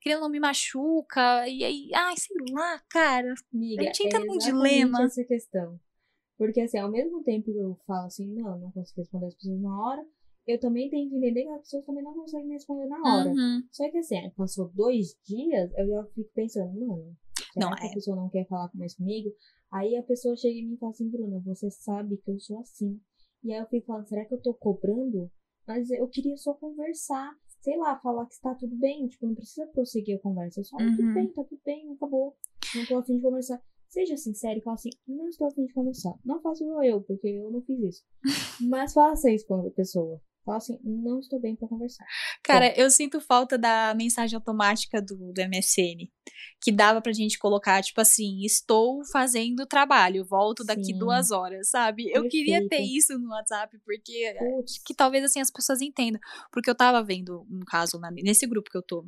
querendo não me machuca. E aí, ai, sei lá, cara. Amiga, A gente entra é num dilema. essa questão. Porque, assim, ao mesmo tempo que eu falo assim, não, não consigo responder as pessoas na hora, eu também tenho que entender que as pessoas também não conseguem me responder na hora. Uhum. Só que, assim, passou dois dias, eu já fico pensando, mano, Não, é. a pessoa não quer falar mais comigo? Aí a pessoa chega em mim e fala assim, Bruna, você sabe que eu sou assim. E aí eu fico falando, será que eu tô cobrando? Mas eu queria só conversar, sei lá, falar que está tudo bem. Tipo, não precisa prosseguir a conversa. É só, Uhum. tudo bem, tá tudo bem, acabou. Não tô afim de conversar. Seja sincero e fala assim, não estou afim de conversar. Não igual eu, porque eu não fiz isso. Mas faça isso com a pessoa. Fala assim, não estou bem pra conversar. Cara, eu sinto falta da mensagem automática do, do MSN. Que dava pra gente colocar, tipo assim, estou fazendo trabalho, volto daqui Sim. duas horas, sabe? Eu queria ter Perfeito. isso no WhatsApp, porque Putz, que talvez assim as pessoas entendam. Porque eu tava vendo um caso na- nesse grupo que eu tô,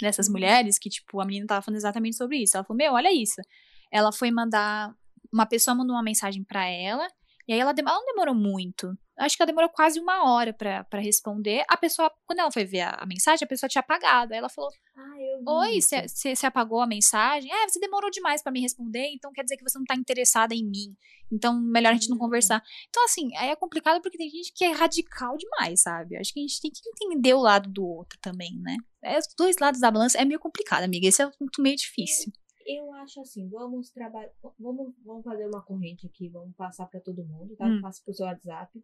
dessas Uhum. mulheres, que, tipo, a menina tava falando exatamente sobre isso. Ela falou, meu, olha isso. Ela foi mandar. Uma pessoa mandou uma mensagem pra ela, e aí ela, ela não demorou muito. Acho que ela demorou quase uma hora pra, pra responder. A pessoa, quando ela foi ver a, a mensagem, a pessoa tinha apagado. Aí ela falou: ah, Oi, você apagou a mensagem? É, você demorou demais pra me responder, então quer dizer que você não tá interessada em mim. Então, melhor a gente não Hum. conversar. Então, assim, aí é complicado porque tem gente que é radical demais, sabe? Acho que a gente tem que entender o lado do outro também, né? É, os dois lados da balança é meio complicado, amiga. Esse é um assunto meio difícil. Eu acho assim, vamos trabalhar, vamos, vamos fazer uma corrente aqui, vamos passar pra todo mundo, tá? Hum. Passa pro seu WhatsApp,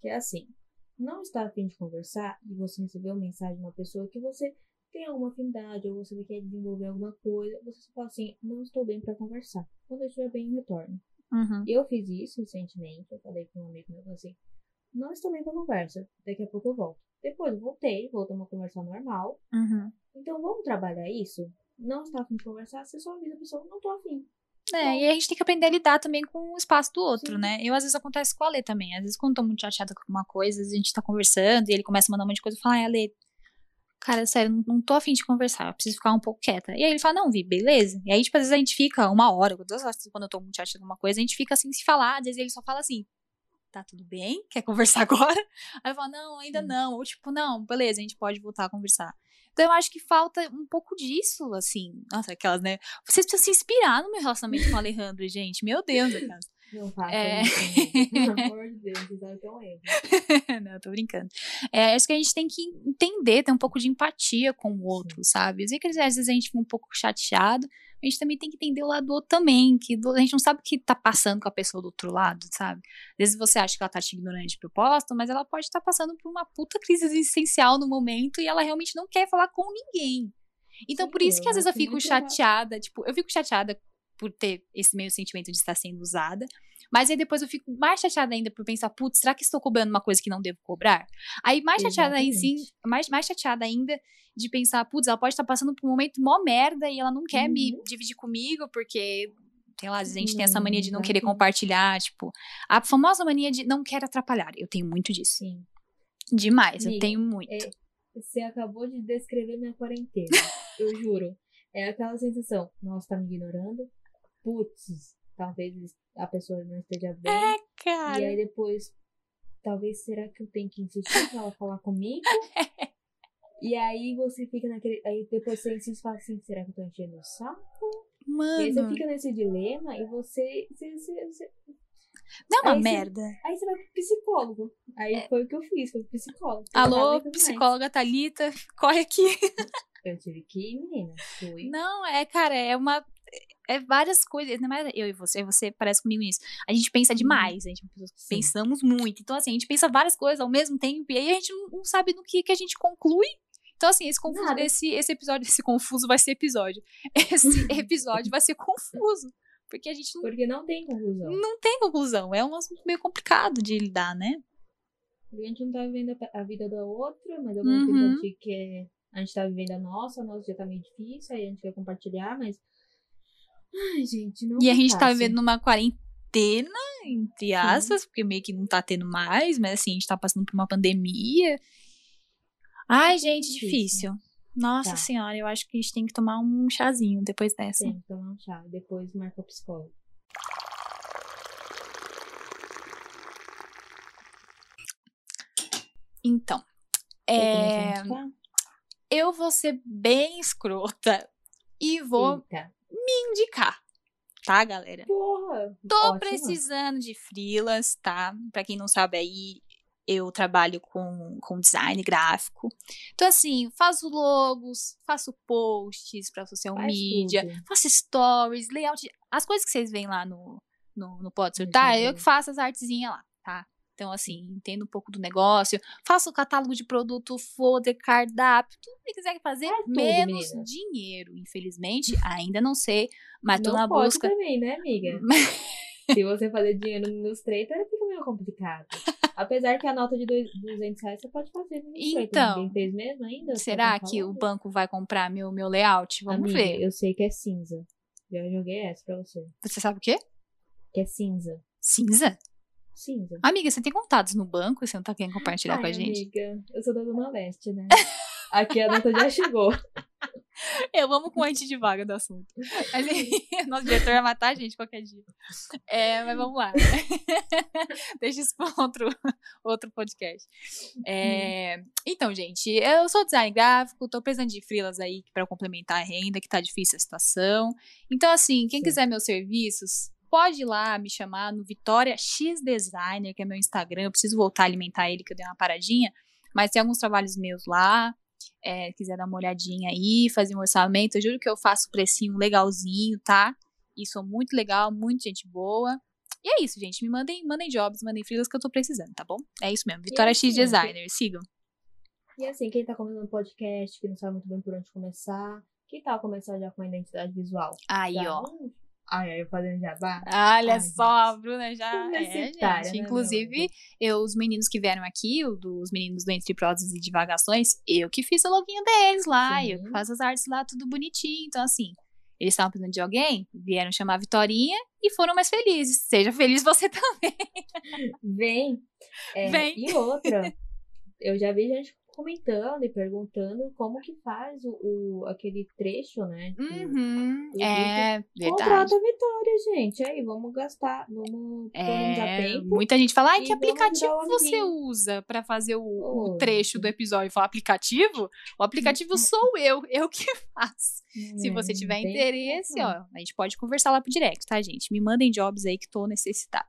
que é assim, não está a fim de conversar e você recebeu uma mensagem de uma pessoa que você tem alguma afinidade ou você quer desenvolver alguma coisa, você só fala assim, não estou bem pra conversar. Quando eu estiver bem, eu retorno. Uhum. Eu fiz isso recentemente, eu falei com um amigo meu assim, não estou bem pra conversa, daqui a pouco eu volto. Depois eu voltei, voltamos a conversar normal, Uhum. então vamos trabalhar isso? Não está afim de conversar, você só avisa a pessoa, não tô afim. É, e a gente tem que aprender a lidar também com o espaço do outro, Sim. né? Eu, às vezes, acontece com a Lê também. Às vezes, quando eu tô muito chateada com alguma coisa, a gente tá conversando e ele começa a mandar um monte de coisa, eu falo, ai, Ale, cara, sério, não, não tô afim de conversar, eu preciso ficar um pouco quieta. E aí ele fala, não, Vi, beleza. E aí, tipo, às vezes a gente fica uma hora, duas horas, quando eu tô muito chateada com alguma coisa, a gente fica assim, se falar, às vezes ele só fala assim, tá tudo bem? Quer conversar agora? Aí eu falo, não, ainda Sim. não. Ou tipo, não, beleza, a gente pode voltar a conversar. Então eu acho que falta um pouco disso, assim. Nossa, aquelas, né? Vocês precisam se inspirar no meu relacionamento com o Alejandro, gente. Meu Deus, aquelas. Não faça É. Pelo amor de Deus, você sabe que é um erro. não, tô brincando. É, acho que a gente tem que entender, ter um pouco de empatia com o outro, sabe? Eu sei que às vezes a gente fica um pouco chateado, a gente também tem que entender o lado do outro também, que do- a gente não sabe o que tá passando com a pessoa do outro lado, sabe? Às vezes você acha que ela tá te ignorando de propósito, mas ela pode estar passando por uma puta crise existencial no momento e ela realmente não quer falar com ninguém. Então, Sim, por isso que às vezes eu fico chateada, tipo, eu fico chateada por ter esse meio sentimento de estar sendo usada, mas aí depois eu fico mais chateada ainda por pensar, putz, será que estou cobrando uma coisa que não devo cobrar? Aí mais chateada aí sim, mais, mais chateada ainda de pensar, putz, ela pode estar passando por um momento mó merda e ela não quer me Uhum. dividir comigo, porque, sei lá, a gente tem essa Não, mania de não querer compartilhar, tipo, a famosa mania de não quero atrapalhar. Eu tenho muito disso. Sim. Demais, eu tenho muito. é- Você acabou de descrever minha quarentena. eu juro. É aquela sensação, nossa, tá me ignorando. Putz, talvez a pessoa não esteja bem. E Cara, aí depois, talvez será que eu tenho que insistir pra ela falar comigo? e aí você fica naquele. Aí depois você insiste e fala assim, será que eu tô enchendo o saco? E aí você mano, fica nesse dilema e você. você- você- você- não é uma aí você- merda. Aí você vai pro psicólogo. Aí foi o que eu fiz, foi pro psicólogo. É. Alô, psicóloga Thalita, corre aqui. Eu tive que ir, menina. Fui. Não, é, cara, é uma. É várias coisas, ainda mais eu e você, você parece comigo nisso. A gente pensa demais, a gente Sim. pensamos muito. Então, assim, a gente pensa várias coisas ao mesmo tempo, e aí a gente não, não sabe no que, que a gente conclui. Então, assim, esse, confuso, esse, esse episódio, esse confuso vai ser episódio. Esse episódio vai ser confuso. Porque a gente não, Porque não tem conclusão. não tem conclusão. É um assunto meio complicado de lidar, né? Porque a gente não tá vivendo a- vida da outra, mas ao Uhum. mesmo tempo a gente quer. A gente tá vivendo a nossa, a nossa já tá meio difícil, aí a gente quer compartilhar, mas. Ai, gente, não E a tá gente tá fácil. vivendo numa quarentena, entre aspas, porque meio que não tá tendo mais, mas assim, a gente tá passando por uma pandemia. Ai, gente, Difícil. difícil. Nossa Tá. senhora, eu acho que a gente tem que tomar um chazinho depois dessa. Tem que tomar um chá. Depois marca o psicólogo. Então, Quer é, eu vou ser bem escrota e vou Eita. Indicar, tá, galera? Porra! Tô ótimo. precisando de frilas, tá? Pra quem não sabe aí, eu trabalho com, com design gráfico. Então, assim, faço logos, faço posts pra social Faz media, tudo. faço stories, layout. As coisas que vocês veem lá no, no, no Surtar, eu que faço as artezinhas lá, tá? Então, assim, entendo um pouco do negócio, faço o catálogo de produto, folder, cardápio, tudo que quiser fazer, Faz tudo, menos menina. dinheiro. Infelizmente, ainda não sei, mas tô não na pode busca. também, né, amiga? Se você fazer dinheiro no Illustrator, fica meio complicado. Apesar que a nota de dois- 200 reais você pode fazer no Illustrator. Então, fez mesmo ainda? Será que o banco vai comprar meu, meu layout? Vamos Amiga, ver. eu sei que é cinza. Já joguei essa pra você. Você sabe o quê? Que é cinza. Cinza? Cinza. Amiga, você tem contatos no banco você não tá querendo compartilhar Ai, com a gente? amiga, eu sou da Zona Leste, né? Aqui a nota já chegou. Eu amo com antes de vaga do assunto. Mas, nosso diretor vai matar a gente qualquer dia. É, mas vamos lá. Deixa isso para outro, outro podcast. É, então, gente, eu sou design gráfico, tô precisando de freelas aí para complementar a renda, que tá difícil a situação. Então, assim, quem Sim. quiser meus serviços, pode ir lá me chamar no Vitória X Designer, que é meu Instagram. Eu preciso voltar a alimentar ele, que eu dei uma paradinha. Mas tem alguns trabalhos meus lá. É, quiser dar uma olhadinha aí, fazer um orçamento, eu juro que eu faço precinho legalzinho, tá? E sou muito legal, muito gente boa. E é isso, gente. Me mandem, mandem jobs, mandem freelas que eu tô precisando, tá bom? É isso mesmo. Vitória X assim, Designer, sigam. E assim, quem tá começando podcast, que não sabe muito bem por onde começar, que tal começar já com a identidade visual? Aí, Já ó. vamos- Ai, eu fazendo jabá? Olha Ai, só, a Bruna já é, gente. né, Inclusive, meu eu, os meninos que vieram aqui, o dos meninos do Entre Prosas e Divagações, eu que fiz o loginho deles lá, eu que Sim. faço as artes lá, tudo bonitinho. Então, assim, eles estavam precisando de alguém, vieram chamar a Vitorinha e foram mais felizes. Seja feliz você também. Vem. É, Vem. E outra, eu já vi gente comentando e perguntando como que faz o, o- aquele trecho, né? Uhum, do é verdade. Contrata a Vitória, gente. Aí, vamos gastar, vamos É, tempo. muita gente fala, ai, que aplicativo o você amiguinho." usa pra fazer o, o Oh, trecho gente. do episódio? Fala, aplicativo? O aplicativo sou eu, eu que faço. Se É, você tiver interesse, ó, a gente pode conversar lá pro direct, tá, gente? Me mandem jobs aí que tô necessitada.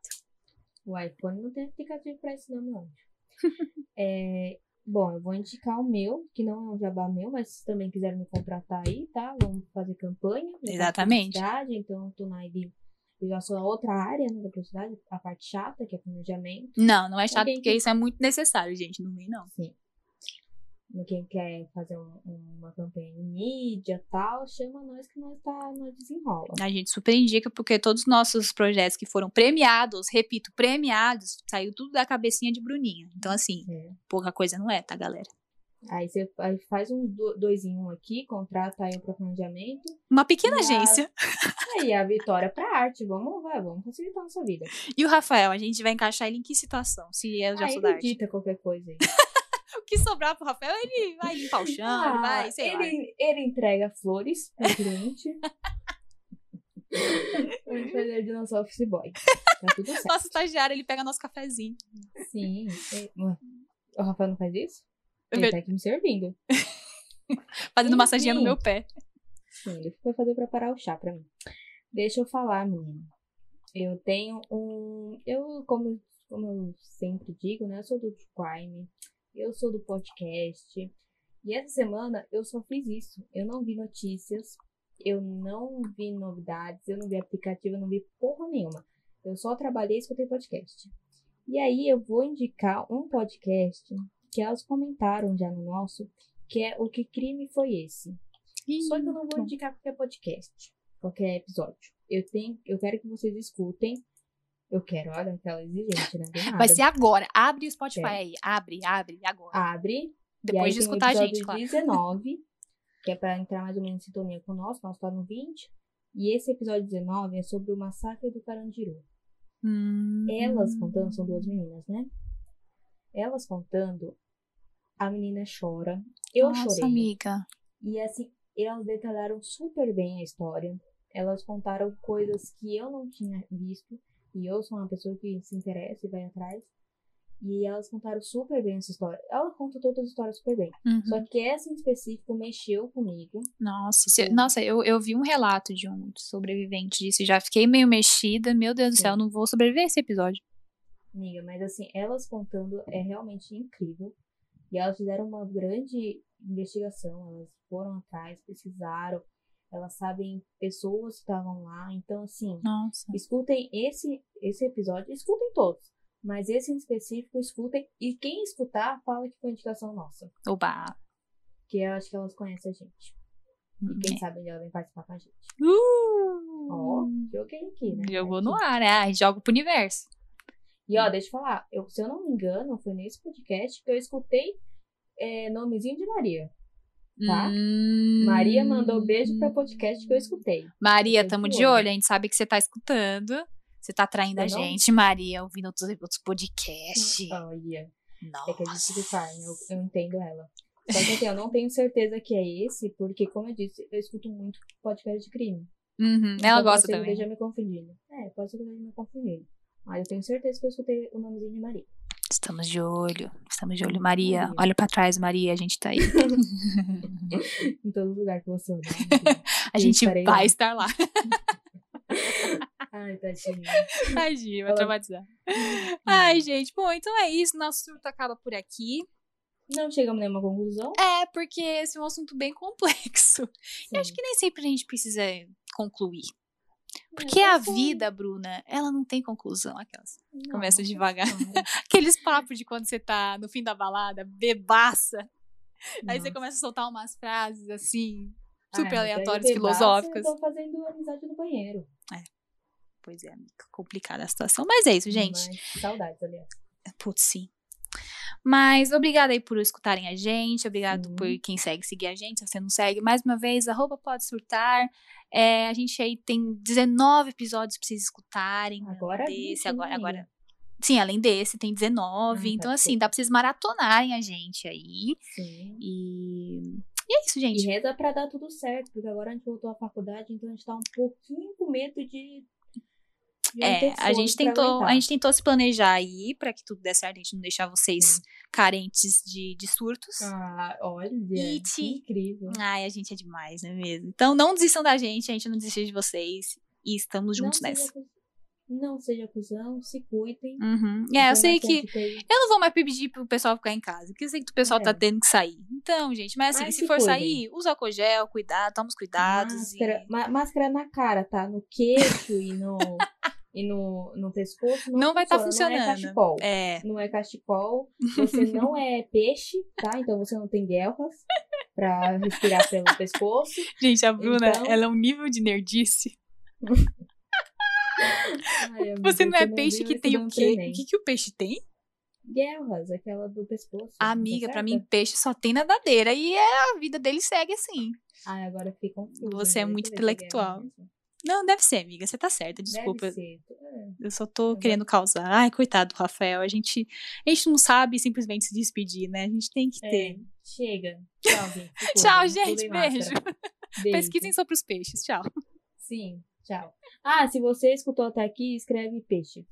O iPhone não tem aplicativo pra isso, não, meu anjo. É, bom, eu vou indicar o meu, que não é um jabá meu, mas se também quiserem me contratar aí, tá? Vamos fazer campanha. Faço Exatamente. publicidade, Então, eu tô na ID. Eu já sou a outra área né, da publicidade, a parte chata, que é planejamento. Não, não é chato, porque que- isso é muito necessário, gente. Não vem, não. Sim. Quem quer fazer um- uma campanha em mídia e tal, chama nós que nós, tá, nós desenrola. A gente super indica, porque todos os nossos projetos que foram premiados, repito, premiados, saiu tudo da cabecinha de Bruninha. Então, assim, É. pouca coisa não é, tá, galera? Aí você faz um do- dois em um aqui, contrata aí o planejamento. Uma pequena a- agência. Aí a vitória pra arte. Vamos, vai, vamos facilitar a nossa vida. E o Rafael, a gente vai encaixar ele em que situação? Se eu já aí sou da arte. qualquer coisa aí. O que sobrar pro Rafael, ele vai limpar o chão, ele vai, sei lá. Ah, ele, ele entrega flores pro cliente. faz ele de nosso office boy. Tá tudo certo. Nosso estagiário, ele pega nosso cafezinho. Sim. O Rafael não faz isso? Ele ver- tá aqui me servindo. Fazendo Enfim. massaginha no meu pé. Sim, ele foi fazer preparar o chá pra mim. Deixa eu falar, menina. Eu tenho um. Eu, como, como eu sempre digo, né? Eu sou do crime, eu sou do podcast. E essa semana eu só fiz isso. Eu não vi notícias, eu não vi novidades, eu não vi aplicativo, eu não vi porra nenhuma. Eu só trabalhei e escutei podcast. E aí eu vou indicar um podcast que elas comentaram já no nosso, que é O Que Crime Foi Esse? Só que eu não vou indicar qualquer podcast, qualquer episódio. Eu tenho, eu quero que vocês escutem. Eu quero, olha, aquela exigente, né? Vai ser agora. Abre o Spotify É. aí. Abre, abre, agora. Abre. Depois de escutar a gente, episódio claro. 19, que é pra entrar mais ou menos em sintonia com nosso, nosso tá no 20. E esse episódio 19 é sobre o massacre do Carandiru. Hum. Elas contando, são duas meninas, né? Elas contando, a menina chora. Eu Nossa, chorei. amiga. E assim, elas detalharam super bem a história. Elas contaram coisas que eu não tinha visto. E eu sou uma pessoa que se interessa e vai atrás. E elas contaram super bem essa história. Ela conta todas as histórias super bem. Uhum. Só que essa em específico mexeu comigo. Nossa, se- nossa, eu, eu vi um relato de um sobrevivente disso e já fiquei meio mexida. Meu Deus do Sim. céu, não vou sobreviver a esse episódio. Amiga, mas assim, elas contando é realmente incrível. E elas fizeram uma grande investigação. Elas foram atrás, pesquisaram. Elas sabem pessoas que estavam lá. Então, assim, Nossa. escutem esse, esse episódio. Escutem todos. Mas esse em específico, escutem. E quem escutar, fala que foi indicação nossa. Oba. Que eu acho que elas conhecem a gente. E quem É. sabe ela vem participar com a gente. Uh! Ó, joguei aqui, né? Jogou no ar, né? Ai, Joga pro universo. E ó, deixa eu falar, eu, se eu não me engano, foi nesse podcast que eu escutei é, nomezinho de Maria. Tá? Hum. Maria mandou beijo pra podcast que eu escutei. Maria, tamo de olho. olho. A gente sabe que você tá escutando. Você tá traindo a não- gente, Maria, ouvindo outros, outros podcasts. Olha, é que a gente Nossa. carne, eu, eu entendo ela. Só que assim, eu não tenho certeza que é esse, porque, como eu disse, eu escuto muito podcast de crime. Uhum, Então, Ela gosta que eu também. esteja me confundindo. É, pode ser que eu esteja me confundindo. Mas eu tenho certeza que eu escutei o nomezinho de Maria. Estamos de olho. Estamos de olho, Maria. Maria. Olha pra trás, Maria. A gente tá aí. em todo lugar que você olhar. A Eu gente estarei vai lá. estar lá. Ai, tadinha. Tadinha, vai traumatizar. Ai, gente. Bom, então é isso. Nosso surto acaba por aqui. Não chegamos a nenhuma conclusão? É, porque esse é um assunto bem complexo. Sim. Eu acho que nem sempre a gente precisa concluir. É, Porque a só- vida, Bruna, ela não tem conclusão. Aquelas. Não, Começa devagar. Aqueles papos de quando você tá no fim da balada, bebaça. Aí você Nossa. começa a soltar umas frases assim, Ah, super mas aleatórias, bebaça, filosóficas. Eu tô fazendo amizade no banheiro. Pois é, amiga, complicada a situação. Mas é isso, gente. Mas, saudades, aliás. Putz, sim. Mas obrigada aí por escutarem a gente. Obrigado Sim. por quem segue seguir a gente. Se você não segue, mais uma vez, arroba pode surtar. É, a gente aí tem 19 episódios pra vocês escutarem. Agora desse, 20, agora, agora. Sim, além desse, tem 19. Ah, então, tá, assim, dá pra vocês maratonarem a gente aí. Sim. E. E é isso, E gente. reza pra dar tudo certo, porque agora a gente voltou à faculdade, então a gente tá um pouquinho com medo de. É, ter a gente tentou, aguentar. a gente tentou se planejar aí pra que tudo dê certo, a gente não deixar vocês Sim. carentes de, de surtos. Ah, olha, It. que incrível. Ai, a gente é demais, não é mesmo? Então não desistam da gente, a gente não desiste de vocês. E estamos juntos não nessa. Seja, não seja cuzão, se cuidem. Uhum. É, eu sei que. Eu não vou mais pedir pro pessoal ficar em casa, porque eu sei que o pessoal É. tá tendo que sair. Então, gente, mas assim, Mas se se for cuidem. sair, usa álcool gel, cuidado, toma os cuidados. Máscara, e- máscara na cara, tá? No queixo e no, e no, no pescoço. Não, Não vai tá funciona, Não é funcionando. cachecol. É, Não é cachecol. Você não é peixe, tá? Então você não tem guerras pra respirar pelo pescoço. gente, a Bruna, Então- ela é um nível de nerdice. Ai, Você não é peixe que tem o quê? O que, que o peixe tem? Guerras, aquela do pescoço. tá Amiga, pra certa? mim, peixe só tem nadadeira. E é, a vida dele segue assim. Ai, agora confusa. Você é muito guerra intelectual. Não, deve ser, amiga. Você tá certa, desculpa. É. Eu só tô Uhum. querendo causar. Ai, coitado do Rafael. A gente, a gente não sabe simplesmente se despedir, né? A gente tem que É, ter. chega. Tchau, gente. Tchau, gente. Beijo. Beijo. Pesquisem sobre os peixes. Tchau. Sim, tchau. Ah, se você escutou até aqui, escreve peixe.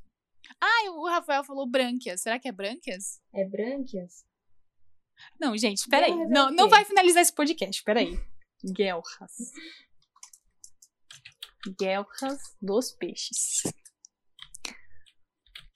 Ai, o Rafael falou brânquias. Será que é brânquias? É brânquias? Não, gente, peraí. É Não, não vai finalizar esse podcast. Peraí. Guelras. Guelras dos peixes.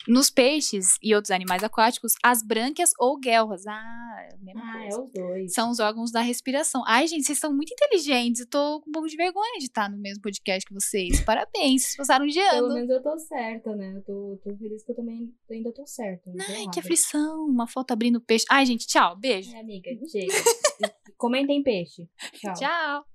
Nos peixes e outros animais aquáticos, as brânquias ou guelras. Ah, é mesma Ah, é os dois. São os órgãos da respiração. Ai, gente, vocês são muito inteligentes. Eu tô com um pouco de vergonha de estar no mesmo podcast que vocês. Parabéns, vocês passaram de Pelo ano. menos eu tô certa, né? Eu tô, tô feliz que eu também ainda tô certa. Ai, que errada. aflição. Uma foto abrindo peixe. Ai, gente, tchau. Beijo. É, amiga, chega. Comentem peixe. Tchau. Tchau.